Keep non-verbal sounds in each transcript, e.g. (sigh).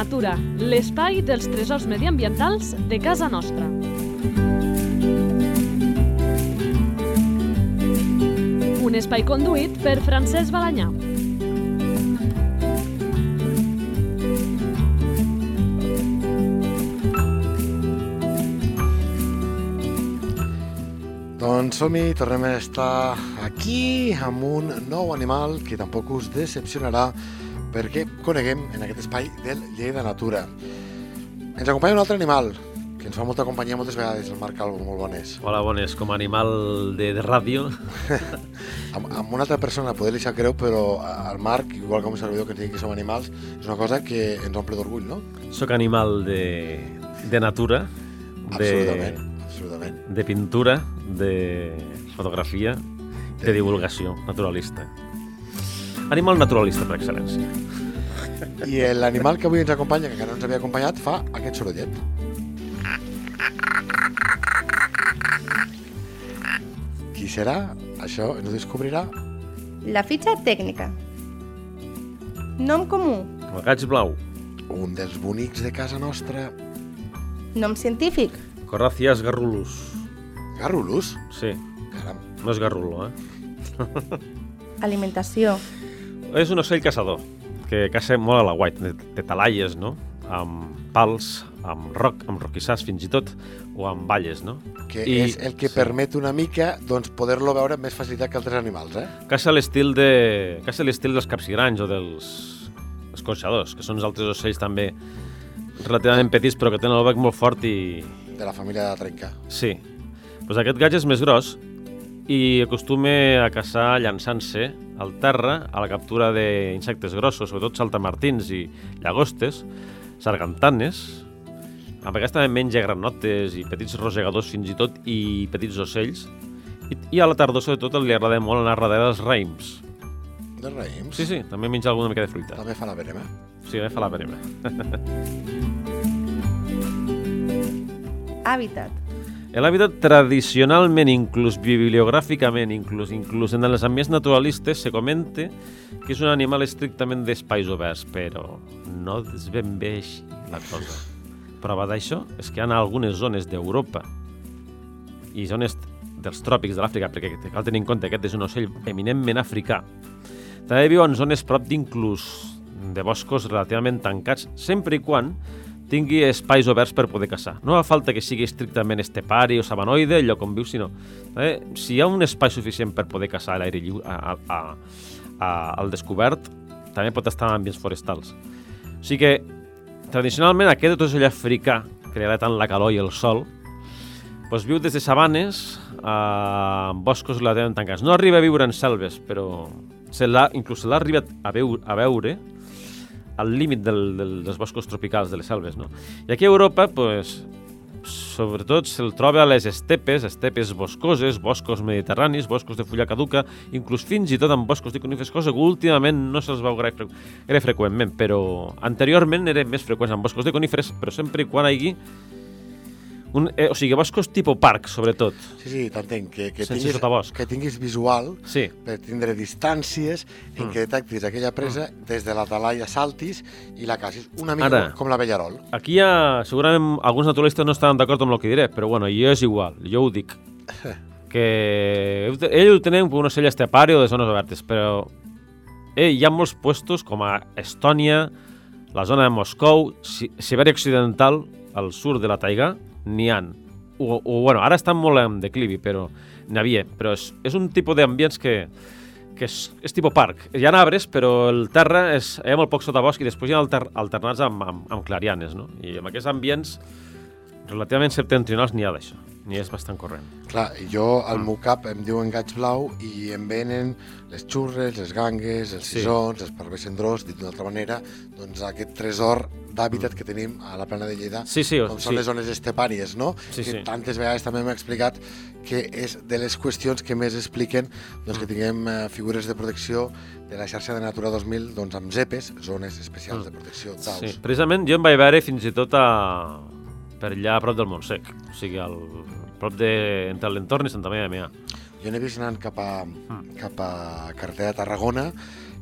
Natura, l'espai dels tresors mediambientals de casa nostra. Un espai conduït per Francesc Balanyà. Doncs som-hi, tornem a estar aquí amb un nou animal que tampoc us decepcionarà perquè coneguem en aquest espai del Lleida Natura. Ens acompanya un altre animal que ens fa molta companyia moltes vegades, el Marc Calvo, molt bones. Hola, bones. Com a animal de, de ràdio, (laughs) Amb, amb una altra persona poder li sap greu, però al Marc, igual com un servidor que ens digui que som animals, és una cosa que ens omple d'orgull, no? sóc animal de, de natura, Absolutament, de, absolutament. de pintura, de fotografia, de divulgació naturalista. Animal naturalista per excel·lència. I l'animal que avui ens acompanya, que encara no ens havia acompanyat, fa aquest sorollet. Qui serà? Això ens ho descobrirà La fitxa tècnica. Nom comú. El gaig blau, un dels bonics de casa nostra, Nom científic. Corracias garrulus. Garrulus. Sí, Caram, no és garrulo, eh? (laughs) Alimentació. És un ocell caçador, que caça molt a la guait, de, de talaies, no? Amb pals, amb roc, amb roquissars fins i tot, o amb valles, no? que I- és el que sí. permet una mica doncs, poder-lo veure amb més facilitat que altres animals, eh? Caça l'estil de... Caça l'estil dels capsigranys o dels escorxadors, que són els altres ocells també relativament petits però que tenen el bec molt fort i... De la família de la trenca. Sí. Pues aquest gaig és més gros i acostuma a caçar llançant-se al terra a la captura d'insectes grossos, sobretot saltamartins i llagostes, sargantanes, a vegades també menja granotes i petits rosegadors fins i tot i petits ocells. I, i a la tardor, sobretot, li agrada molt anar darrere dels raïms. De raïms. Sí, sí, també menja alguna mica de fruita. També fa la verema. Sí, també fa la verema. Hàbitat. L'hàbitat tradicionalment, inclús bibliogràficament, inclús, inclús en els ambients naturalistes, se comenta que és un animal estrictament d'espais oberts, però no és ben bé la cosa. Prova d'això és que hi ha algunes zones d'Europa i zones dels tròpics de l'Àfrica, perquè cal tenir en compte que aquest és un ocell eminentment africà. També viu en zones prop d'inclús de boscos relativament tancats, sempre i quan tingui espais oberts per poder caçar. No fa falta que sigui estrictament estepari o sabanoide, el lloc on viu, sinó eh, si hi ha un espai suficient per poder caçar a l'aire lliure, a, a, a, al descobert, també pot estar en ambients forestals. O sigui que, tradicionalment, aquest ocell africà, que li agrada tant la calor i el sol, doncs viu des de sabanes a boscos relativament tancats. No arriba a viure en selves, però se inclús se l'ha arribat a, veu, a veure al límit del, del, dels boscos tropicals, de les selves. No? I aquí a Europa, pues, sobretot se'l troba a les estepes, estepes boscoses, boscos mediterranis, boscos de fulla caduca, inclús fins i tot en boscos de conifes, cosa que últimament no se'ls veu gaire, gaire freqüentment, però anteriorment eren més freqüents en boscos de coníferes, però sempre i quan hi hagi un, eh, o sigui, boscos tipus parc, sobretot. Sí, sí, t'entenc. Que, que, Sense tinguis, que tinguis visual Sí, per tindre distàncies en Mm. què detectis aquella presa des de la talaia saltis i la cacis. Una mica Ara. com la Bellarol. Aquí ha, segurament alguns naturalistes no estaran d'acord amb el que diré, però bueno, jo és igual, jo ho dic. (laughs) Que ell ho tenen per un ocell estepari o de zones obertes, però eh, hi ha molts puestos com a Estònia, la zona de Moscou, Si- Sibèria Occidental, al sud de la taiga, n'hi han. O, o, bueno, ara estan molt en declivi, però n'hi havia. Però és, és un tipus d'ambients que, que és, és tipus parc. Hi ha arbres, però el terra és, hi ha molt poc sotabosc i després hi ha alter, alternats amb, amb, amb clarianes, no? I en aquests ambients relativament septentrionals n'hi ha d'això. N'hi és bastant corrent. Clar, jo al Mm. meu cap em diuen gaig blau i em venen les xurres, les gangues, els Sí. sisons, els parvers cendrós, dit d'una altra manera, doncs aquest tresor d'hàbitat que tenim a la plana de Lleida, Mm. Sí, sí, com sí. són les zones estepàries, no? Sí, que sí. tantes vegades també m'ha explicat que és de les qüestions que més expliquen doncs, Mm. que tinguem eh, figures de protecció de la xarxa de Natura 2000 doncs, amb ZEPES, zones especials Mm. de protecció d'aus. Sí, precisament jo em vaig veure fins i tot a... per allà a prop del Montsec, o sigui, al... prop de... entre l'entorn i Santa Maria de Meà. Jo n'he vist anant cap a, Mm. cap a carretera de Tarragona,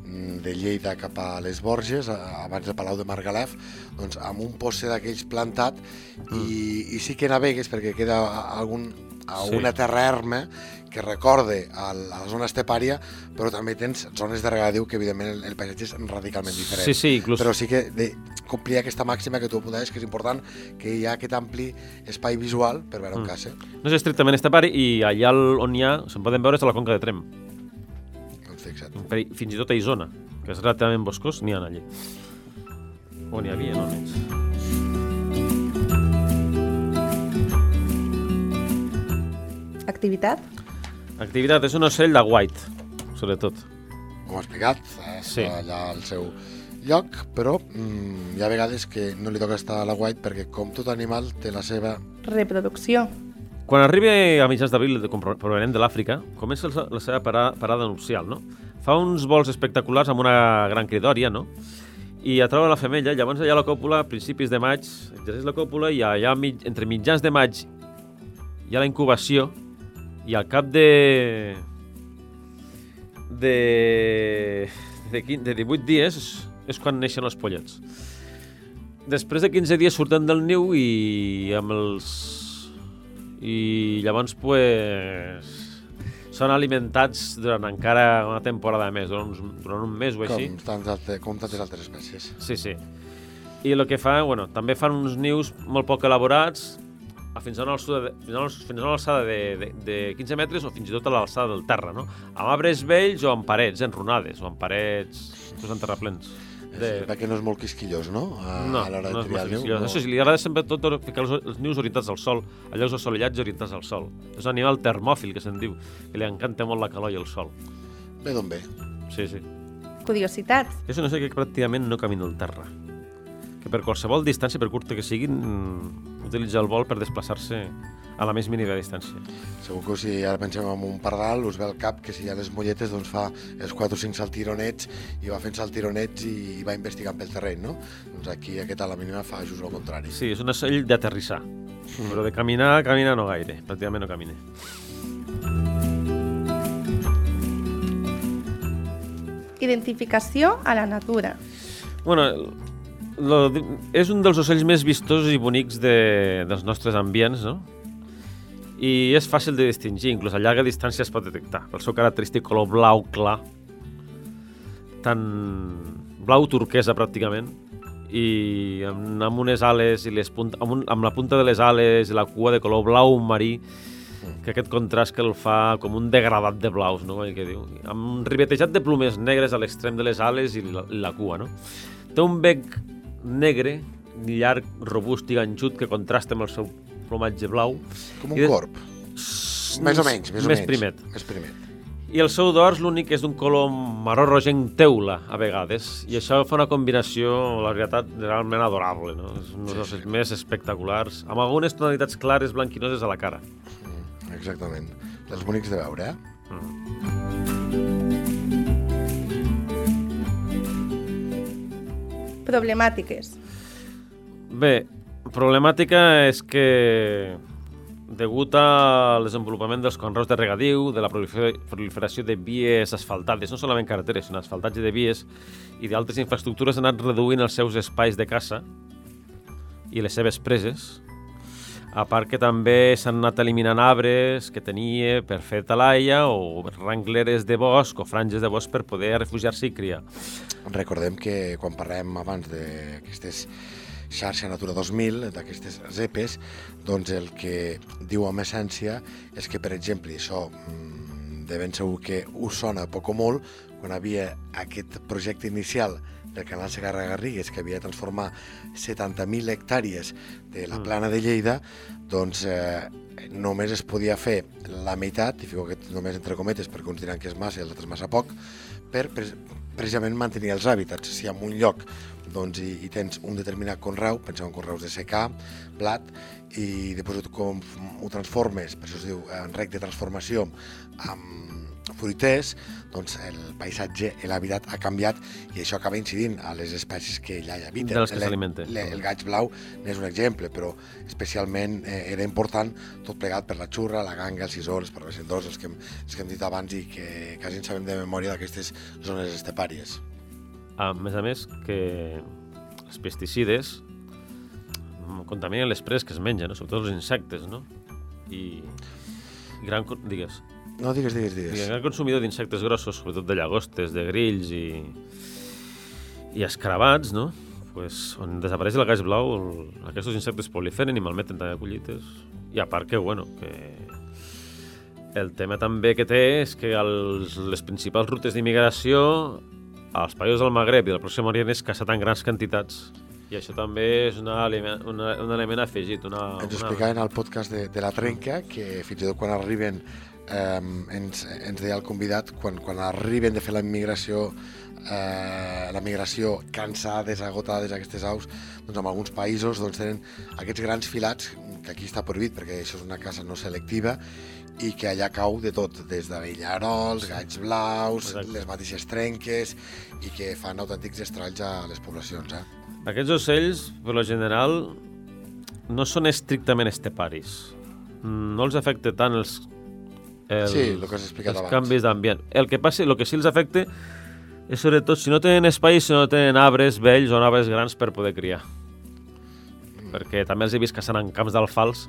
mm, de Lleida cap a les Borges, abans del Palau de Margalef, doncs amb un poste d'aquells plantat i, i sí que navegues perquè queda algun, a Sí. terra erma que recorde a la zona estepària, però també tens zones de regadiu que evidentment el, el paisatge és radicalment diferent. Sí, sí, inclús... Però sí que de complir aquesta màxima que tu apuntaves, que és important que hi ha aquest ampli espai visual per veure un Mm. cas, eh? No és estrictament estepari i allà on hi ha, se'n poden veure és a la conca de Trem. Fixa't. Per, fins i tot a Isona, que és relativament boscós, n'hi ha allí. O n'hi havia, no almenys. Activitat? Activitat, és un ocell de white, sobretot. Com he explicat, eh, Sí. allà al seu lloc, però mm, hi ha vegades que no li toca estar a la white perquè, com tot animal, té la seva... Reproducció. Quan arribi a mitjans d'abril provenent de l'Àfrica, comença la seva parada, parada nupcial, no? Fa uns vols espectaculars amb una gran cridòria, no? I atrau la femella, llavors allà a la còpula, a principis de maig, exerceix la còpula i allà mig, entre mitjans de maig hi ha la incubació i al cap de... de... de, 15, de 18 dies és, quan neixen els pollets. Després de 15 dies surten del niu i amb els... i llavors pues, són alimentats durant encara una temporada més, durant, uns, durant un mes o així. Com, tants altre, com tantes altres espècies. Sí, sí. I el que fa, bueno, també fan uns nius molt poc elaborats, fins a una alçada de, fins a una, fins a una alçada de, de, de 15 metres o fins i tot a l'alçada del terra, no? Amb arbres vells o amb parets enrunades, o amb parets pues, en terraplens. De... Perquè no és molt quisquillós, no? A, No, a l'hora no de triar molt el niu. quisquillós. Això sí, li agrada sempre tot ficar els, els nius orientats al sol, a llocs assolellats i orientats al sol. És un animal termòfil, que se'n diu, que li encanta molt la calor i el sol. Bé d'on ve? Sí, sí. Curiositat. És una sé que pràcticament no camina al terra. Que per qualsevol distància, per curta que siguin, utilitza el vol per desplaçar-se a la més mínima distància. Segur que si ara pensem en un pardal, us ve al cap que si hi ha les molletes doncs fa els 4 o 5 saltironets i va fent saltironets i, i va investigant pel terreny, no? Doncs aquí aquest a la mínima fa just el contrari. Sí, és un ocell d'aterrissar. Però de caminar, caminar no gaire. Pràcticament no camina. Identificació a la natura. Bueno, lo, és un dels ocells més vistosos i bonics de, dels nostres ambients, no? I és fàcil de distingir, inclús a llarga distància es pot detectar, pel seu característic color blau clar, tan blau turquesa pràcticament, i amb, amb unes ales i les punt, amb, un, amb la punta de les ales i la cua de color blau marí, que aquest contrast que el fa com un degradat de blaus, no? Que diu. Amb un ribetejat de plomes negres a l'extrem de les ales i la, i la cua, no? Té un bec negre, llarg, robust i ganxut, que contrasta amb el seu plomatge blau. Com I un de- corp. Més o menys, més o més menys. primet. Més primet. I el seu dors l'únic és d'un color marró rogenc teula, a vegades, i això fa una combinació, la veritat, realment adorable, no? És un dels ocells més espectaculars, amb algunes tonalitats clares blanquinoses a la cara. Mm, exactament. Dels bonics de veure, eh? Problemàtiques. Bé, problemàtica és que degut al desenvolupament dels conreus de regadiu, de la prolifer- proliferació de vies asfaltades, no solament carreteres, sinó asfaltatge de vies i d'altres infraestructures han anat reduint els seus espais de caça i les seves preses, a part que també s'han anat eliminant arbres que tenia per fer talaia o rengleres de bosc o franges de bosc per poder refugiar-se i criar. Recordem que quan parlem abans d'aquestes xarxa Natura 2000, d'aquestes ZEPes, doncs el que diu amb essència és que, per exemple, això mm, de ben segur que us sona poc o molt, quan havia aquest projecte inicial del canal Segarra-Garrigues, que havia de transformar 70.000 hectàrees de la plana de Lleida, doncs eh, només es podia fer la meitat, i fico que només entre cometes perquè uns diran que és massa i els altres massa poc, per pre precisament mantenir els hàbitats. Si en un lloc doncs, hi, hi tens un determinat conreu, penseu en conreus de secà, blat, i després ho, com, ho transformes, per això es diu en rec de transformació, amb, fruiters, doncs el paisatge l'habitat ha canviat i això acaba incidint a les espècies que allà hi habiten. De les que s'alimenten. El gaig blau n'és un exemple, però especialment eh, era important tot plegat per la xurra, la ganga, el sisó, els parvescendors, els que, hem, els que hem dit abans i que quasi en sabem de memòria d'aquestes zones estepàries. A més a més, que els pesticides contaminen les preses que es mengen, no? sobretot els insectes, no? I gran, digues, No, digues, digues, digues. gran consumidor d'insectes grossos, sobretot de llagostes, de grills i, i escarabats, no? Pues, on desapareix el gas blau, el, aquests insectes proliferen i malmeten també collites. I a part que, bueno, que el tema també que té és que els, les principals rutes d'immigració als països del Magreb i del Pròxim Orient és caçar en grans quantitats. I això també és una, una, un element afegit. Una, Ens ho una... explicaven al podcast de, de la Trenca, que fins i tot quan arriben, eh, ens, ens deia el convidat, quan, quan arriben de fer la migració, eh, la migració cansades, agotades, aquestes aus, doncs en alguns països doncs, tenen aquests grans filats, que aquí està prohibit perquè això és una caça no selectiva, i que allà cau de tot, des de villarols, gaigs blaus, Exacte. les mateixes trenques, i que fan autèntics estralls a les poblacions. Eh? Aquests ocells, per lo general, no són estrictament esteparis. No els afecta tant els, els, Sí, el que has explicat els abans. canvis d'ambient. El que passa, el que sí els afecta és sobretot si no tenen espai, si no tenen arbres vells o arbres grans per poder criar. Mm. Perquè també els he vist caçant en camps d'alfals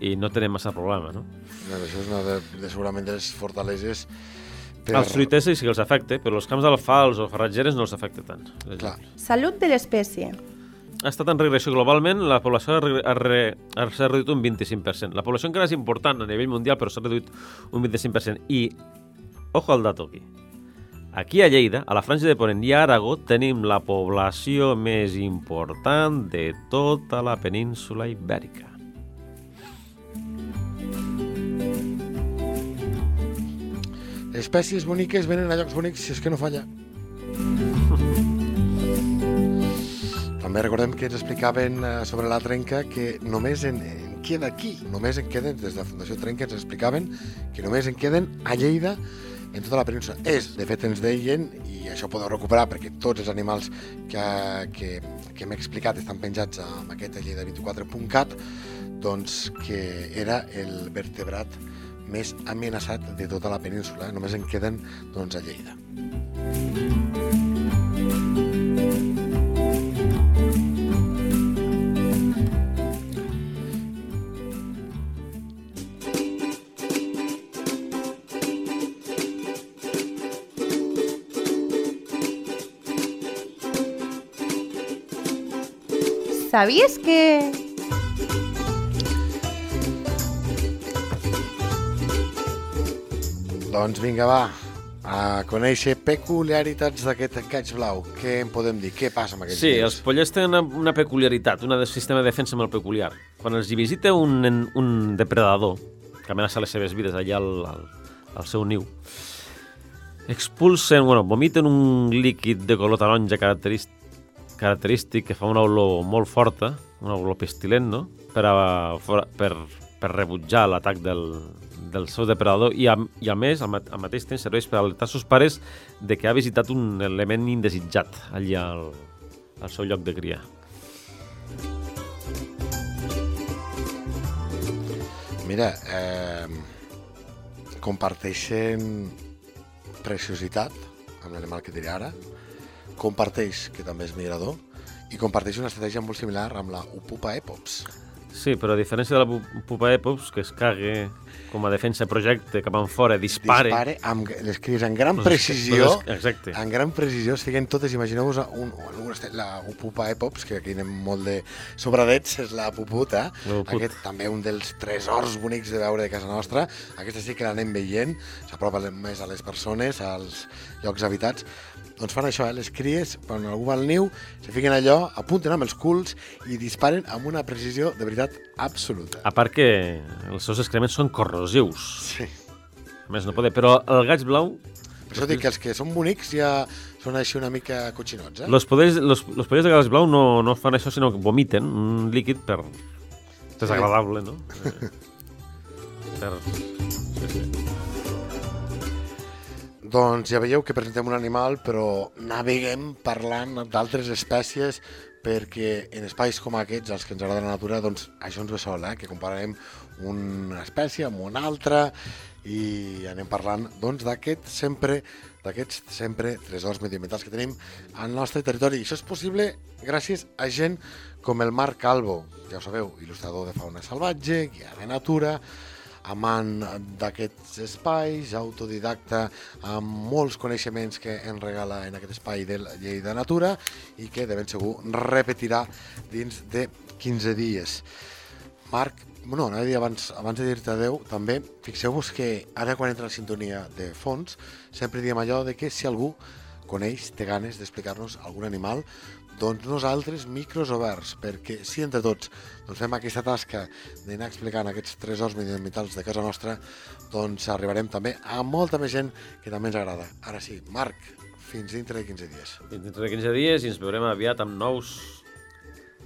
i no tenen massa problema, no? Doncs això és una de, de segurament de les fortaleses per... Els fruiters sí que els afecta, però els camps d'alfals o farratgeres no els afecta tant. Clar. Salut de l'espècie. Ha estat en regressió globalment, la població s'ha reduït un 25%. La població encara és important a nivell mundial, però s'ha reduït un 25%. I, ojo al dato aquí, aquí a Lleida, a la Franja de Ponent i a Aragó, tenim la població més important de tota la península ibèrica. espècies boniques venen a llocs bonics si és que no falla. També recordem que ens explicaven eh, sobre la trenca que només en, en queda aquí, només en queden, des de la Fundació Trenca ens explicaven que només en queden a Lleida en tota la península. És, de fet, ens deien, i això podeu recuperar perquè tots els animals que, que, que hem explicat estan penjats amb aquest lleida24.cat, doncs que era el vertebrat més amenaçat de tota la península. Només en queden doncs, a Lleida. Sabies que... Doncs vinga, va, a conèixer peculiaritats d'aquest gaig blau. Què en podem dir? Què passa amb aquests Sí, dies? els pollets tenen una, una peculiaritat, un sistema de defensa molt peculiar. Quan els hi visita un, un depredador que amenaça les seves vides allà al, al, al seu niu, expulsen, bueno, vomiten un líquid de color taronja característic, característic que fa una olor molt forta, una olor pestilent, no? Per, a, per, per rebutjar l'atac del, del seu depredador i a, i a més, al, al mateix temps, serveix per alertar seus pares de que ha visitat un element indesitjat allà al, al seu lloc de cria. Mira, eh, comparteixen preciositat amb l'animal que diré ara, comparteix que també és migrador i comparteix una estratègia molt similar amb la Upupa epops. Sí, però a diferència de la pu- pupa Epops, que es cague com a defensa projecte cap en fora, dispare... Dispare amb les cries en gran precisió, exacte. en gran precisió, es fiquen totes, imagineu-vos un, un, la Upupa epops, que aquí anem molt de sobradets, és la puputa, puput. aquest també un dels tresors bonics de veure de casa nostra, aquesta sí que l'anem veient, s'apropa més a les persones, als llocs habitats, doncs fan això, eh? les cries, quan algú va al niu, se fiquen allò, apunten amb els culs i disparen amb una precisió de veritat absoluta. A part que els seus excrements són corrosius. Sí. A més, no poder. Però el gaig blau, Per això dic que els que són bonics ja són així una mica coixinots, eh? los poders, los, los poders de gaig blau no, no fan això, sinó que vomiten un líquid per... desagradable, no? Eh, per... Sí, sí. Doncs ja veieu que presentem un animal, però naveguem parlant d'altres espècies perquè en espais com aquests, els que ens agrada la natura, doncs això ens ve sol, eh? que compararem una espècie amb una altra i anem parlant doncs d'aquest sempre d'aquests sempre tresors mediambientals que tenim al nostre territori. I això és possible gràcies a gent com el Marc Calvo, ja ho sabeu, il·lustrador de fauna salvatge, guia de natura, amant d'aquests espais, autodidacta amb molts coneixements que en regala en aquest espai del Llei de Natura i que de ben segur repetirà dins de 15 dies. Marc, bueno, anava a dir abans, abans de dir-te adeu, també fixeu-vos que ara quan entra la sintonia de fons sempre diem allò de que si algú coneix, té ganes d'explicar-nos algun animal, doncs nosaltres micros oberts, perquè si entre tots doncs fem aquesta tasca d'anar explicant aquests tresors mediambientals de casa nostra, doncs arribarem també a molta més gent que també ens agrada. Ara sí, Marc, fins dintre de 15 dies. Fins dintre de 15 dies i ens veurem aviat amb nous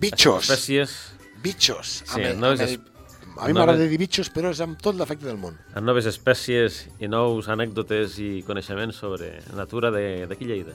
Bitxos! espècies, Bitxos! Sí, Amb noves amb el- A mi noves- m'agrada dir bitxos, però és amb tot l'efecte del món. amb noves espècies i nous anècdotes i coneixements sobre natura de- d'aquí Lleida.